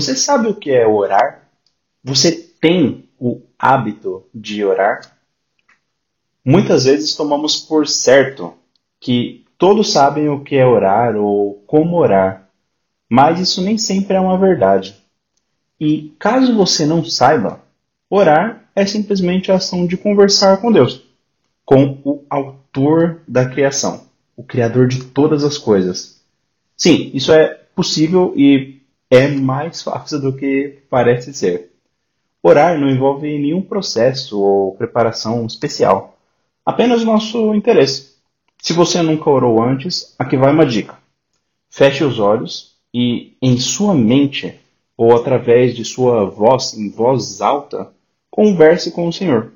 você sabe o que é orar? Você tem o hábito de orar? Muitas vezes tomamos por certo que todos sabem o que é orar ou como orar, mas isso nem sempre é uma verdade. E caso você não saiba, orar é simplesmente a ação de conversar com Deus, com o autor da criação, o criador de todas as coisas. Sim, isso é possível e é mais fácil do que parece ser. Orar não envolve nenhum processo ou preparação especial, apenas nosso interesse. Se você nunca orou antes, aqui vai uma dica. Feche os olhos e, em sua mente, ou através de sua voz em voz alta, converse com o Senhor.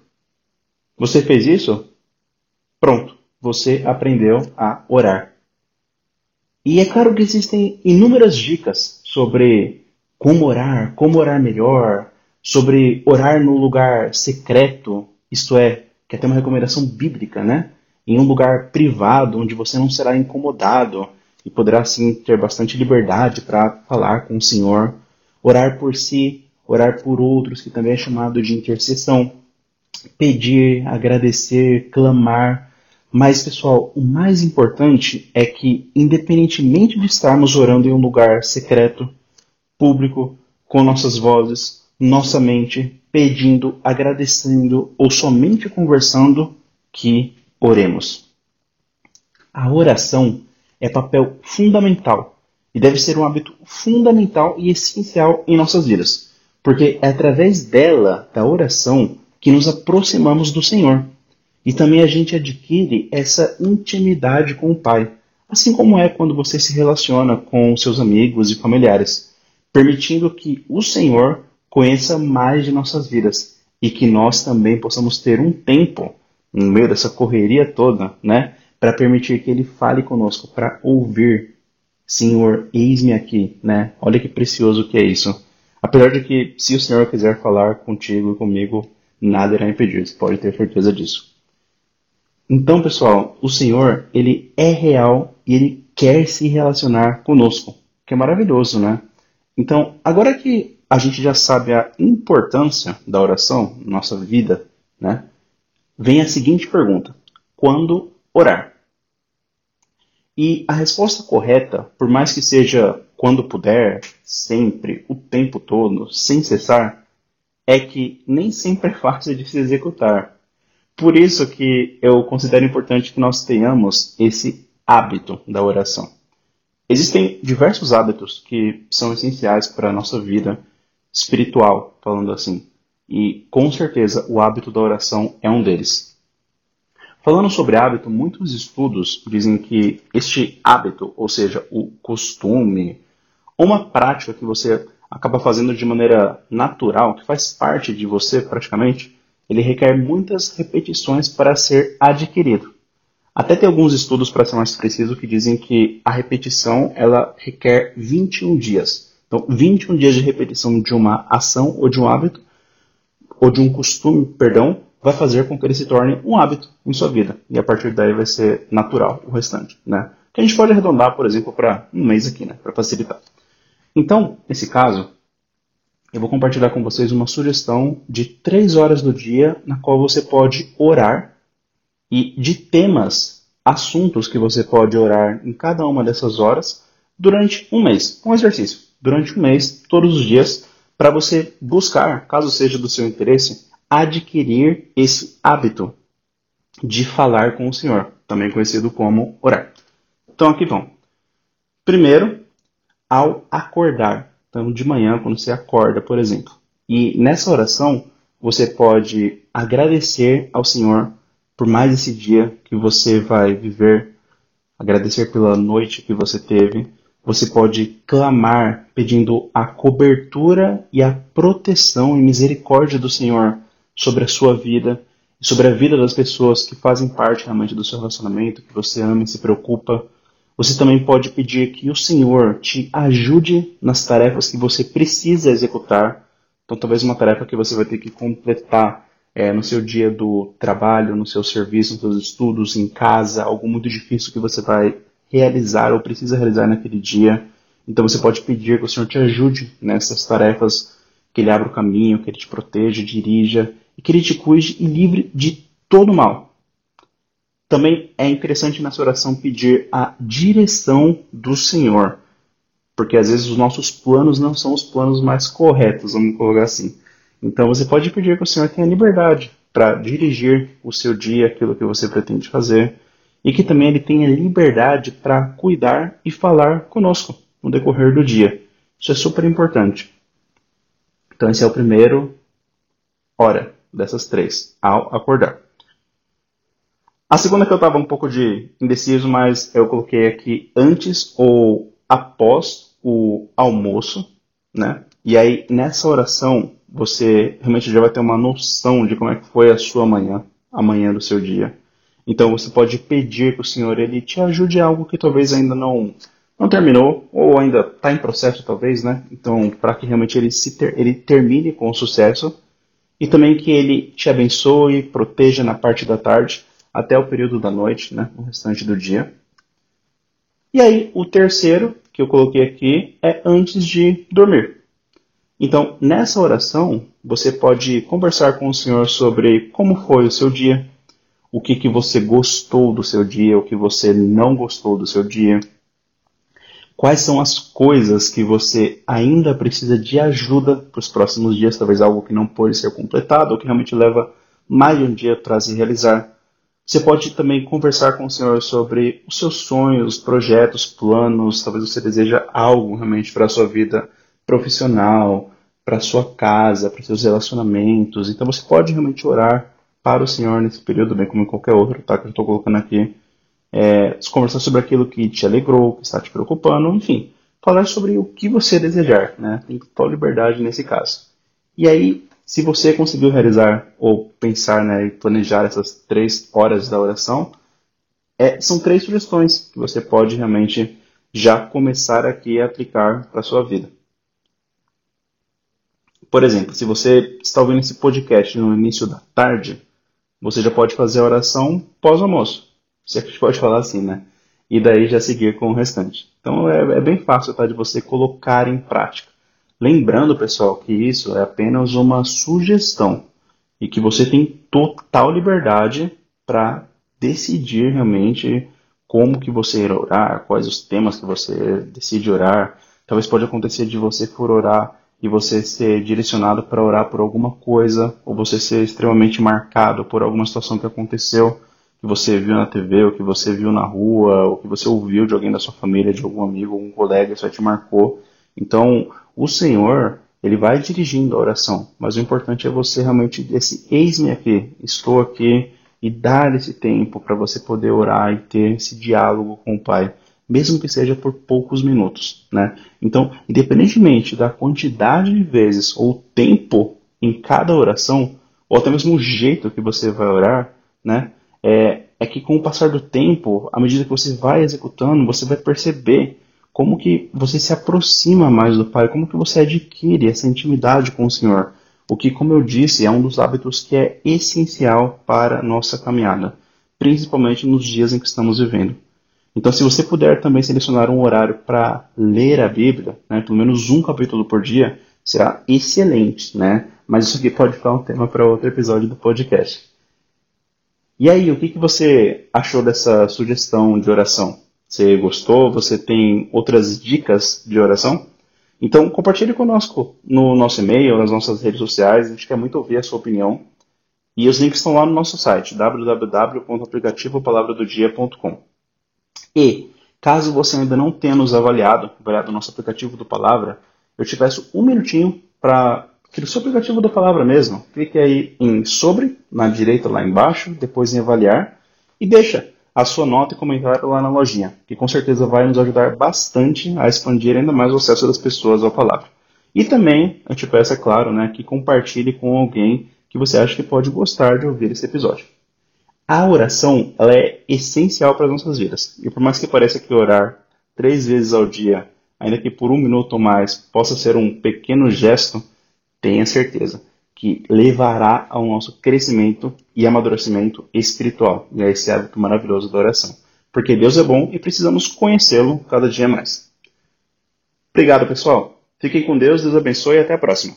Você fez isso? Pronto, você aprendeu a orar. E é claro que existem inúmeras dicas sobre como orar, como orar melhor, sobre orar no lugar secreto, isto é, que é até uma recomendação bíblica, né? Em um lugar privado, onde você não será incomodado e poderá, assim, ter bastante liberdade para falar com o Senhor orar por si, orar por outros, que também é chamado de intercessão, pedir, agradecer, clamar. Mas, pessoal, o mais importante é que, independentemente de estarmos orando em um lugar secreto, público, com nossas vozes, nossa mente, pedindo, agradecendo ou somente conversando, que oremos. A oração é papel fundamental e deve ser um hábito fundamental e essencial em nossas vidas, porque é através dela, da oração, que nos aproximamos do Senhor. E também a gente adquire essa intimidade com o Pai, assim como é quando você se relaciona com seus amigos e familiares, permitindo que o Senhor conheça mais de nossas vidas e que nós também possamos ter um tempo no meio dessa correria toda, né, para permitir que ele fale conosco, para ouvir Senhor, eis-me aqui, né? Olha que precioso que é isso. Apesar de que, se o Senhor quiser falar contigo e comigo, nada irá impedir, você pode ter certeza disso. Então, pessoal, o Senhor, ele é real e ele quer se relacionar conosco, que é maravilhoso, né? Então, agora que a gente já sabe a importância da oração na nossa vida, né? Vem a seguinte pergunta: quando orar? E a resposta correta, por mais que seja quando puder, sempre, o tempo todo, sem cessar, é que nem sempre é fácil de se executar. Por isso que eu considero importante que nós tenhamos esse hábito da oração. Existem diversos hábitos que são essenciais para a nossa vida espiritual, falando assim. E com certeza o hábito da oração é um deles. Falando sobre hábito, muitos estudos dizem que este hábito, ou seja, o costume, uma prática que você acaba fazendo de maneira natural, que faz parte de você praticamente, ele requer muitas repetições para ser adquirido. Até tem alguns estudos, para ser mais preciso, que dizem que a repetição ela requer 21 dias. Então, 21 dias de repetição de uma ação ou de um hábito, ou de um costume, perdão, vai fazer com que ele se torne um hábito em sua vida. E a partir daí vai ser natural o restante, né? Que a gente pode arredondar, por exemplo, para um mês aqui, né? Para facilitar. Então, nesse caso, eu vou compartilhar com vocês uma sugestão de três horas do dia na qual você pode orar e de temas, assuntos que você pode orar em cada uma dessas horas durante um mês. Um exercício. Durante um mês, todos os dias, para você buscar, caso seja do seu interesse, adquirir esse hábito de falar com o Senhor, também conhecido como orar. Então aqui vão. Primeiro, ao acordar. Então, de manhã, quando você acorda, por exemplo. E nessa oração, você pode agradecer ao Senhor por mais esse dia que você vai viver, agradecer pela noite que você teve. Você pode clamar pedindo a cobertura e a proteção e misericórdia do Senhor sobre a sua vida sobre a vida das pessoas que fazem parte realmente do seu relacionamento, que você ama e se preocupa. Você também pode pedir que o Senhor te ajude nas tarefas que você precisa executar. Então, talvez uma tarefa que você vai ter que completar é, no seu dia do trabalho, no seu serviço, nos seus estudos, em casa, algo muito difícil que você vai realizar ou precisa realizar naquele dia. Então você pode pedir que o Senhor te ajude nessas tarefas, que Ele abra o caminho, que Ele te proteja, dirija e que Ele te cuide e livre de todo mal. Também é interessante nessa oração pedir a direção do Senhor, porque às vezes os nossos planos não são os planos mais corretos, vamos colocar assim. Então você pode pedir que o Senhor tenha liberdade para dirigir o seu dia, aquilo que você pretende fazer, e que também ele tenha liberdade para cuidar e falar conosco no decorrer do dia. Isso é super importante. Então esse é o primeiro hora dessas três, ao acordar. A segunda que eu estava um pouco de indeciso, mas eu coloquei aqui antes ou após o almoço, né? E aí nessa oração você realmente já vai ter uma noção de como é que foi a sua manhã, a manhã do seu dia. Então você pode pedir que o Senhor ele te ajude em algo que talvez ainda não não terminou ou ainda está em processo talvez, né? Então para que realmente ele se ter, ele termine com sucesso e também que ele te abençoe, proteja na parte da tarde até o período da noite, né? O restante do dia. E aí o terceiro que eu coloquei aqui é antes de dormir. Então, nessa oração, você pode conversar com o Senhor sobre como foi o seu dia, o que, que você gostou do seu dia, o que você não gostou do seu dia, quais são as coisas que você ainda precisa de ajuda para os próximos dias, talvez algo que não pode ser completado ou que realmente leva mais de um dia para se realizar. Você pode também conversar com o Senhor sobre os seus sonhos, projetos, planos, talvez você deseja algo realmente para a sua vida profissional, para a sua casa, para os seus relacionamentos. Então você pode realmente orar para o Senhor nesse período, bem como em qualquer outro, tá? Que eu estou colocando aqui. É, conversar sobre aquilo que te alegrou, que está te preocupando, enfim. Falar sobre o que você desejar, né? Tem total liberdade nesse caso. E aí, se você conseguiu realizar ou pensar né, e planejar essas três horas da oração, é, são três sugestões que você pode realmente já começar aqui a aplicar para a sua vida. Por exemplo, se você está ouvindo esse podcast no início da tarde, você já pode fazer a oração pós-almoço. Gente pode falar assim, né? E daí já seguir com o restante. Então é, é bem fácil tá, de você colocar em prática. Lembrando, pessoal, que isso é apenas uma sugestão e que você tem total liberdade para decidir realmente como que você irá orar, quais os temas que você decide orar. Talvez pode acontecer de você for orar e você ser direcionado para orar por alguma coisa, ou você ser extremamente marcado por alguma situação que aconteceu, que você viu na TV, ou que você viu na rua, ou que você ouviu de alguém da sua família, de algum amigo, algum colega, isso te marcou. Então, o Senhor, ele vai dirigindo a oração, mas o importante é você realmente esse eis-me aqui, estou aqui e dar esse tempo para você poder orar e ter esse diálogo com o Pai mesmo que seja por poucos minutos, né? Então, independentemente da quantidade de vezes ou tempo em cada oração, ou até mesmo o jeito que você vai orar, né? É, é que com o passar do tempo, à medida que você vai executando, você vai perceber como que você se aproxima mais do Pai, como que você adquire essa intimidade com o Senhor. O que, como eu disse, é um dos hábitos que é essencial para a nossa caminhada, principalmente nos dias em que estamos vivendo. Então, se você puder também selecionar um horário para ler a Bíblia, né, pelo menos um capítulo por dia, será excelente, né? Mas isso aqui pode ficar um tema para outro episódio do podcast. E aí, o que, que você achou dessa sugestão de oração? Você gostou? Você tem outras dicas de oração? Então, compartilhe conosco no nosso e-mail, nas nossas redes sociais. A gente quer muito ouvir a sua opinião. E os links estão lá no nosso site, www.aplicativopalavradodia.com. E, caso você ainda não tenha nos avaliado, avaliado o nosso aplicativo do Palavra, eu te peço um minutinho para que no seu aplicativo da Palavra mesmo, clique aí em sobre, na direita lá embaixo, depois em avaliar, e deixa a sua nota e comentário lá na lojinha, que com certeza vai nos ajudar bastante a expandir ainda mais o acesso das pessoas à palavra. E também, eu te peço, é claro, né, que compartilhe com alguém que você acha que pode gostar de ouvir esse episódio. A oração ela é essencial para as nossas vidas. E por mais que pareça que orar três vezes ao dia, ainda que por um minuto ou mais, possa ser um pequeno gesto, tenha certeza que levará ao nosso crescimento e amadurecimento espiritual. E a esse hábito maravilhoso da oração. Porque Deus é bom e precisamos conhecê-lo cada dia mais. Obrigado, pessoal. Fiquem com Deus, Deus abençoe e até a próxima.